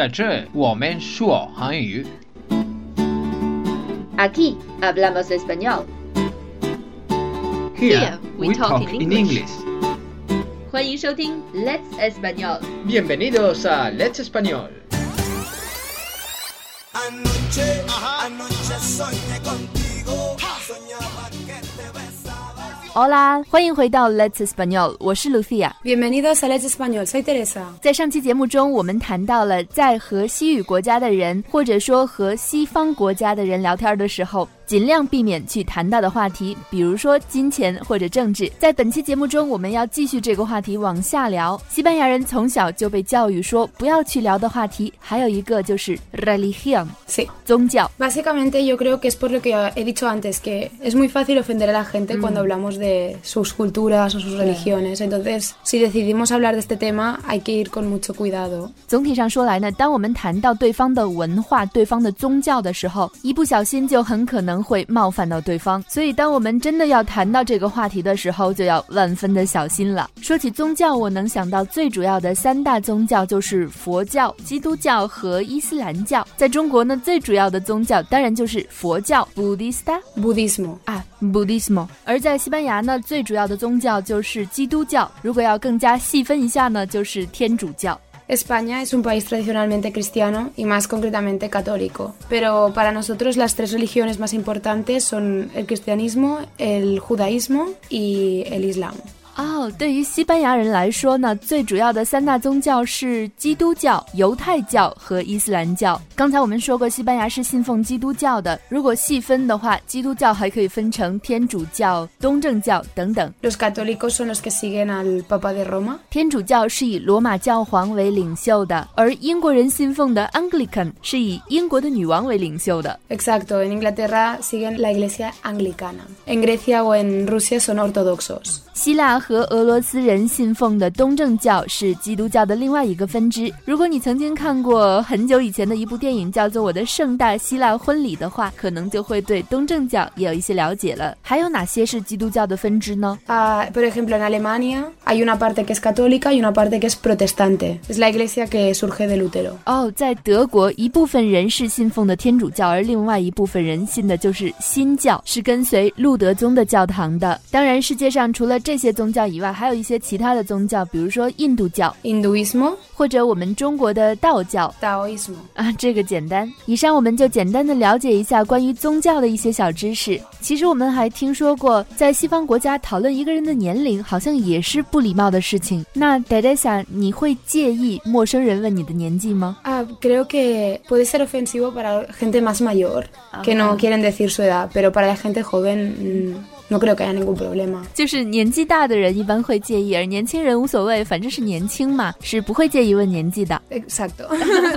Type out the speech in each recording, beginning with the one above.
在这我们说韩语。 Aquí hablamos español。 Here we talk in English. 欢迎收听 Let's Español。 Bienvenidos a Let's Español. Anoche, anoche soñé contigo, soñaba que te besaba. Hola，欢迎回到 Let's Español，我是 Lucia。Bienvenidos a Let's Español, soy Teresa. 在上期节目中，我们谈到了在和西语国家的人，或者说和西方国家的人聊天的时候，尽量避免去谈到的话题，比如说金钱或者政治。在本期节目中，我们要继续这个话题往下聊。西班牙人从小就被教育说不要去聊的话题，还有一个就是 religion，Sí. 宗教。Básicamente yo creo que es por lo que he dicho antes, que es muy fácil ofender a la gente cuando hablamos de sus culturas o sus religiones. Entonces, si decidimos hablar de este tema, hay que ir con mucho cuidado. 总体上说来呢，当我们谈到对方的文化、对方的宗教的时候，一不小心就很可能会冒犯到对方。所以，当我们真的要谈到这个话题的时候，就要万分的小心了。说起宗教，我能想到最主要的三大宗教就是佛教、基督教和伊斯兰教。在中国呢，最主要的宗教当然就是佛教 （Buddhista）、Buddhismo 啊，Buddhismo。而在西班牙呢，最主要的宗教就是基督教。如果要更加细分一下呢，就是天主教。España es un país tradicionalmente cristiano y más concretamente católico. Pero para nosotros las tres religiones más importantes son el cristianismo, el judaísmo y el islam. 哦，对于西班牙人来说呢，最主要的三大宗教是基督教、犹太教和伊斯兰教。刚才我们说过，西班牙是信奉基督教的。如果细分的话，基督教还可以分成天主教、东正教等等。Los católicos son los que siguen al Papa de Roma. 天主教是以罗马教皇为领袖的，而英国人信奉的 Anglican 是以英国的女王为领袖的。Exacto, en Inglaterra siguen la iglesia anglicana. En Grecia o en Rusia son ortodoxos. 希腊和俄罗斯人信奉的东正教是基督教的另外一个分支。如果你曾经看过很久以前的一部电影叫做《我的盛大希腊婚礼》的话，可能就会对东正教也有一些了解了。还有哪些是基督教的分支呢？Ah, por ejemplo, en Alemania hay una parte que es católica y una parte que es protestante. Es la iglesia que surge de Lutero. 哦，在德国，一部分人是信奉的天主教，而另外一部分人信的就是新教，是跟随路德宗的教堂的。当然，世界上除了这些宗宗教以外，还有一些其他的宗教，比如说印度教，印度 ismo，或者我们中国的道教，道教 ismo 啊，这个简单。以上我们就简单的了解一下关于宗教的一些小知识。其实我们还听说过，在西方国家讨论一个人的年龄，好像也是不礼貌的事情。那大家想，你会介意陌生人问你的年纪吗？啊，creo que puede ser ofensivo para gente más mayor que no quieren decir su edad, pero para la gente joven no creo que haya ningún problema. 就是年纪大的人一般会介意，而年轻人无所谓，反正是年轻嘛，是不会介意问年纪的。Exacto.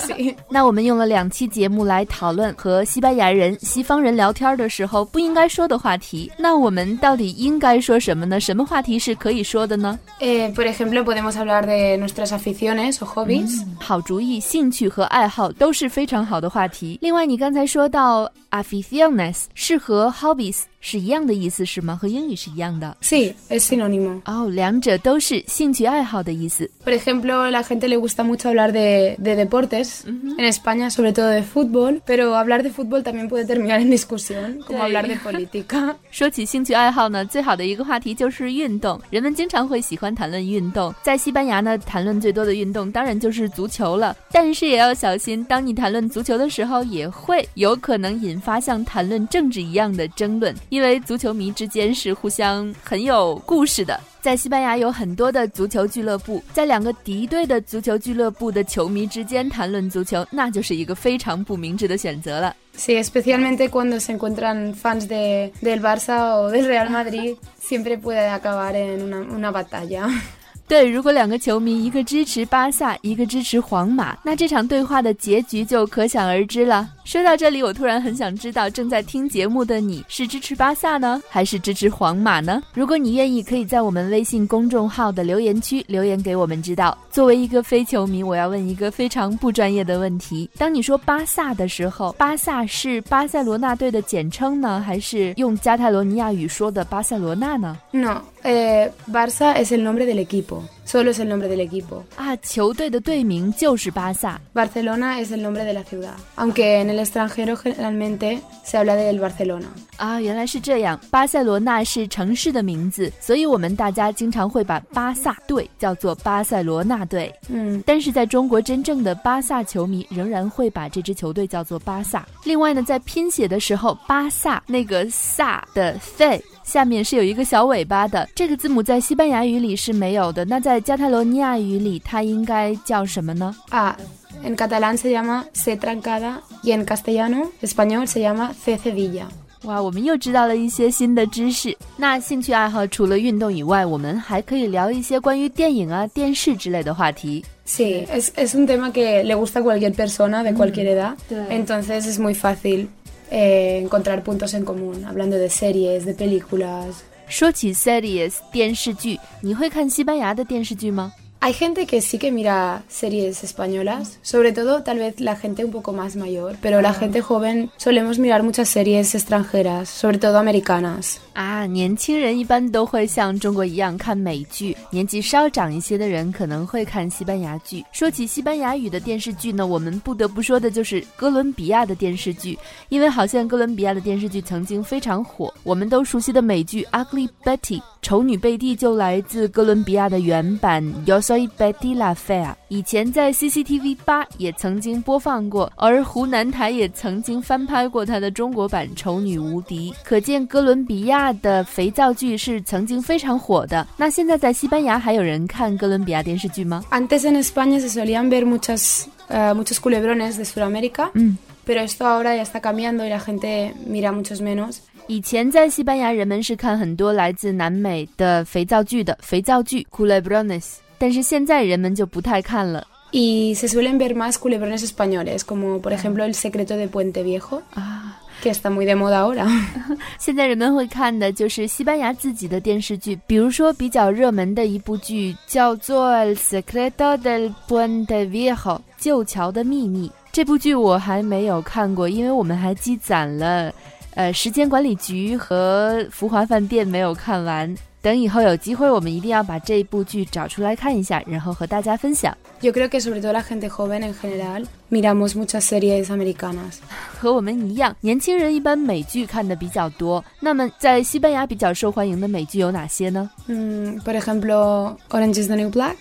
那我们用了两期节目来讨论和西班牙人、西方人聊天的时候不应该说的话题。那我们到底应该说什么呢？什么话题是可以说的呢？Eh, por ejemplo, podemos hablar de nuestras aficiones o hobbies. 好主意，兴趣和爱好都是非常好的话题。另外，你刚才说到 aficiones 是和 hobbies 是一样的意思是吗？和英语是一样的 Sí, es sinónimo. 哦，两者都是兴趣爱好的意思。Por ejemplo, la gente le gusta mucho hablar de, de deportes, en España sobre todo de fútbol, pero hablar de fútbol también puede terminar en discusión, como hablar de política. 说起兴趣爱好呢，最好的一个话题就是运动。人们经常会喜欢谈论运动，在西班牙呢，谈论最多的运动当然就是足球了。但是也要小心，当你谈论足球的时候，也会有可能引发像谈论政治一样的争论，因为足球迷之间是互相很有故事的。在西班牙有很多的足球俱乐部，在两个敌对的足球俱乐部的球迷之间谈论足球，那就是一个非常不明智的选择了。Sí, especialmente cuando se encuentran fans de, del Barça o del Real Madrid, siempre puede acabar en una, una batalla. 对，如果两个球迷一个支持巴萨，一个支持皇马，那这场对话的结局就可想而知了。说到这里，我突然很想知道，正在听节目的你是支持巴萨呢，还是支持皇马呢？如果你愿意，可以在我们微信公众号的留言区留言给我们知道。作为一个非球迷，我要问一个非常不专业的问题：当你说巴萨的时候，巴萨是巴塞罗那队的简称呢，还是用加泰罗尼亚语说的巴塞罗那呢？No, eh, Barça es el nombre del equipo. Solo es el nombre del equipo. 啊，球队的队名就是巴萨。Barcelona es el nombre de la ciudad, aunque en el extranjero generalmente se habla del Barcelona. 啊，原来是这样。巴塞罗那是城市的名字，所以我们大家经常会把巴萨队叫做巴塞罗那队。Mm, 但是在中国，真正的巴萨球迷仍然会把这支球队叫做巴萨。另外呢，在拼写的时候，巴萨那个“萨”的 “fe” 下面是有一个小尾巴的，这个字母在西班牙语里是没有的。那在加泰罗尼亚语里，它应该叫什么呢？Ah, en catalán se llama C trancada y en castellano, español, se llama C cedilla. 哇，我们又知道了一些新的知识。那兴趣爱好除了运动以外，我们还可以聊一些关于电影啊、电视之类的话题。Sí, es, es un tema que le gusta a cualquier persona de cualquier edad, entonces es muy fácil eh, encontrar puntos en común, hablando de series, de películas. 说起 series 电视剧，你会看西班牙的电视剧吗？ Hay gente que sí que mira series españolas, sobre todo tal vez la gente un poco más mayor, pero la gente joven solemos mirar muchas series extranjeras, sobre todo americanas. 啊，年轻人一般都会像中国一样看美剧，年纪稍长一些的人可能会看西班牙剧。说起西班牙语的电视剧呢，我们不得不说的就是哥伦比亚的电视剧，因为好像哥伦比亚的电视剧曾经非常火。我们都熟悉的美剧《Ugly Betty》丑女贝蒂就来自哥伦比亚的原版《Yo soy Betty la Fea》，以前在 CCTV 八也曾经播放过，而湖南台也曾经翻拍过它的中国版《丑女无敌》，可见哥伦比亚的肥皂剧是曾经非常火的。那现在在西班牙还有人看哥伦比亚电视剧吗？Antes en España se solían ver muchas, eh, muchos culebrones de Sudamérica, 嗯，pero esto ahora ya está cambiando y la gente mira muchos menos. 以前在西班牙人们是看很多来自南美的肥皂剧的肥皂剧 culebrones，但是现在人们就不太看了 Y se suelen ver más culebrones españoles, como por ejemplo El secreto de Puente Viejo, 啊。que está muy de moda ahora. 现在人们会看的就是西班牙自己的电视剧，比如说比较热门的一部剧叫做《El Secreto del Puente Viejo》旧桥的秘密。这部剧我还没有看过，因为我们还积攒了，呃，时间管理局和福华饭店没有看完。等以后有机会，我们一定要把这一部剧找出来看一下，然后和大家分享。miramos muchas series americanas. 和我们一样，年轻人一般美剧看的比较多。那么在西班牙比较受欢迎的美剧有哪些呢？ Mm, por ejemplo, Orange is the New Black.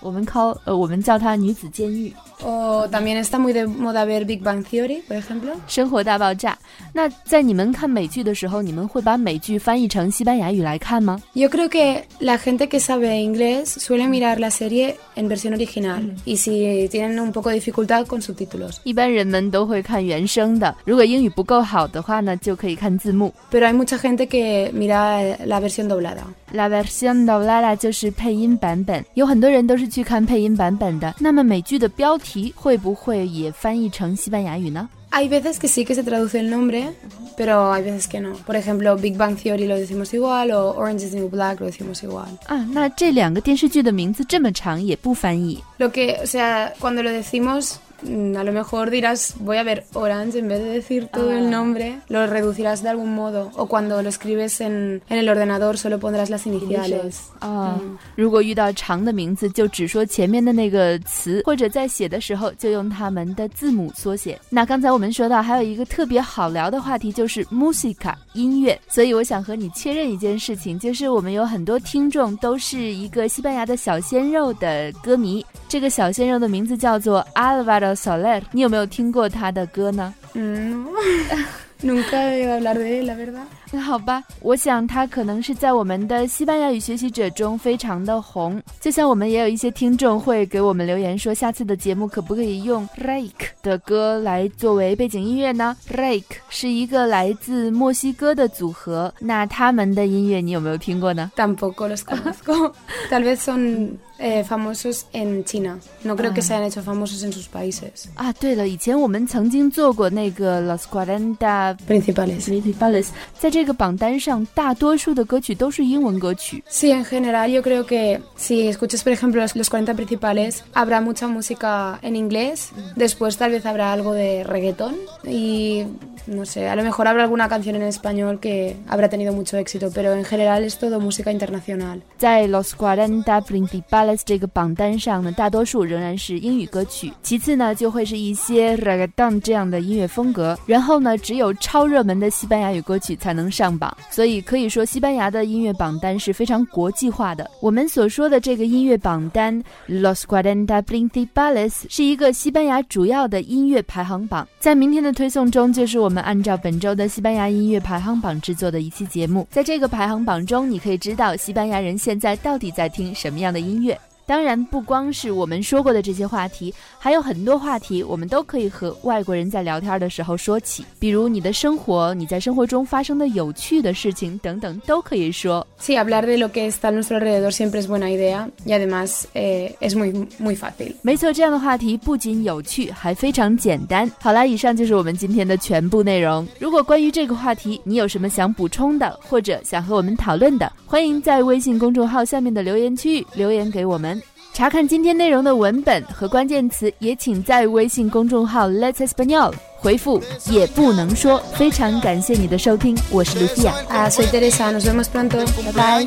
我们 call 呃，我们叫它女子监狱。 O también está muy de moda ver Big Bang Theory, por ejemplo. 生活大爆炸。那在你们看美剧的时候，你们会把美剧翻译成西班牙语来看吗？ Yo creo que la gente que sabe inglés suele mirar la serie en versión original y si tienen un poco de dificultad con subtítulos. 一般人们都会看原声的，如果英语不够好的话呢，就可以看字幕。 Pero hay mucha gente que mira eh, la versión doblada. La versión doblada 就是配音版本，有很多人都是去看配音版本的。那么美剧的标题会不会也翻译成西班牙语呢？ Hay veces que sí que se traduce el nombre, pero hay veces que no. Por ejemplo, Big Bang Theory lo decimos igual o Orange is the New Black lo decimos igual. 啊，那这两个电视剧的名字这么长也不翻译 Lo que, o sea, cuando lo decimos, mm, a lo mejor dirás, voy a ver Orange, en vez de decir todo el nombre, lo reducirás de algún modo. O cuando lo escribes en, en el ordenador, solo pondrás las iniciales. 啊。如果遇到长的名字，就只说前面的那个词，或者在写的时候就用它们的字母缩写。那刚才我们说到还有一个特别好聊的话题，就是 musica 音乐。所以我想和你确认一件事情，就是我们有很多听众都是一个西班牙的小鲜肉的歌迷。这个小鲜肉的名字叫做 Alvaro Soler，你有没有听过他的歌呢？Mm, No. Nunca he hablar de él, la verdad. 那好吧，我想他可能是在我们的西班牙语学习者中非常的红。就像我们也有一些听众会给我们留言说，下次的节目可不可以用 Rake 的歌来作为背景音乐呢？Rake 是一个来自墨西哥的组合，那他们的音乐你有没有听过呢？Tampoco los conozco. Tal vez son eh, famosos en China. No creo que se hayan hecho famosos en sus países 啊，对了，以前我们曾经做过那个 Los Cuarenta principales. Principales，在这个榜单上，大多数的歌曲都是英文歌曲。 Sí, en general yo creo que si escuchas, por ejemplo, los, los 40 principales, habrá mucha música en inglés, después tal vez habrá algo de reggaetón y no sé, a lo mejor habrá alguna canción en español que habrá tenido mucho éxito, pero en general es todo música internacional. 在 Los Cuarenta Principales 这个榜单上呢，大多数仍然是英语歌曲，其次呢就会是一些 Reggaeton 这样的音乐风格，然后呢只有超热门的西班牙语歌曲才能上榜。所以可以说，西班牙的音乐榜单是非常国际化的。我们所说的这个音乐榜单 Los Cuarenta Principales 是一个西班牙主要的音乐排行榜。在明天的推送中，就是我们按照本周的西班牙音乐排行榜制作的一期节目。在这个排行榜中，你可以知道西班牙人现在到底在听什么样的音乐。当然，不光是我们说过的这些话题，还有很多话题，我们都可以和外国人在聊天的时候说起。比如你的生活，你在生活中发生的有趣的事情等等，都可以说。Sí, hablar de lo que está a nuestro alrededor siempre es buena idea y además eh, es muy muy fácil。没错，这样的话题不仅有趣，还非常简单。好了，以上就是我们今天的全部内容。如果关于这个话题你有什么想补充的，或者想和我们讨论的，欢迎在微信公众号下面的留言区域留言给我们。查看今天内容的文本和关键词，也请在微信公众号 Let's Español 回复“也不能说”。非常感谢你的收听，我是 Lucia，啊，soy Teresa，nos vemos pronto，拜拜。